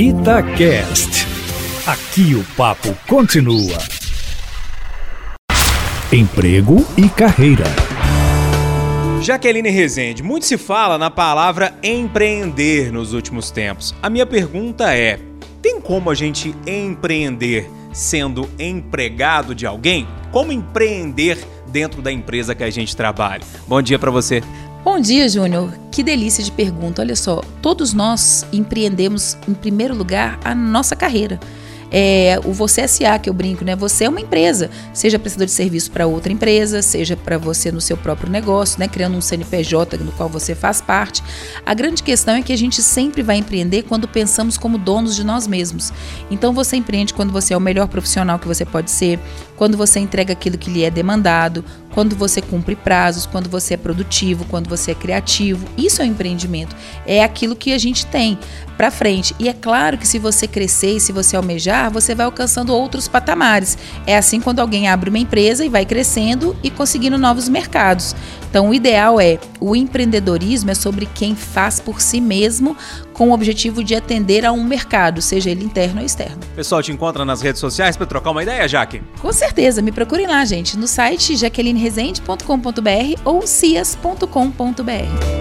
Itacast. Aqui o papo continua. Emprego e carreira. Jaqueline Rezende, muito se fala na palavra empreender nos últimos tempos. A minha pergunta é: tem como a gente empreender sendo empregado de alguém? Como empreender dentro da empresa que a gente trabalha? Bom dia para você. Bom dia, Júnior. Que delícia de pergunta. Olha só, todos nós empreendemos, em primeiro lugar, a nossa carreira é, o Você SA, que eu brinco, né? Você é uma empresa, seja prestador de serviço para outra empresa, seja para você no seu próprio negócio, né? Criando um CNPJ no qual você faz parte. A grande questão é que a gente sempre vai empreender quando pensamos como donos de nós mesmos. Então você empreende quando você é o melhor profissional que você pode ser, quando você entrega aquilo que lhe é demandado, quando você cumpre prazos, quando você é produtivo, quando você é criativo. Isso é um empreendimento. É aquilo que a gente tem para frente. E é claro que se você crescer e se você almejar, você vai alcançando outros patamares. É assim quando alguém abre uma empresa e vai crescendo e conseguindo novos mercados. Então, o ideal é o empreendedorismo é sobre quem faz por si mesmo com o objetivo de atender a um mercado, seja ele interno ou externo. Pessoal, te encontra nas redes sociais para trocar uma ideia, Jaque? Com certeza, me procurem lá, gente, no site jaquelineresende.com.br ou cias.com.br.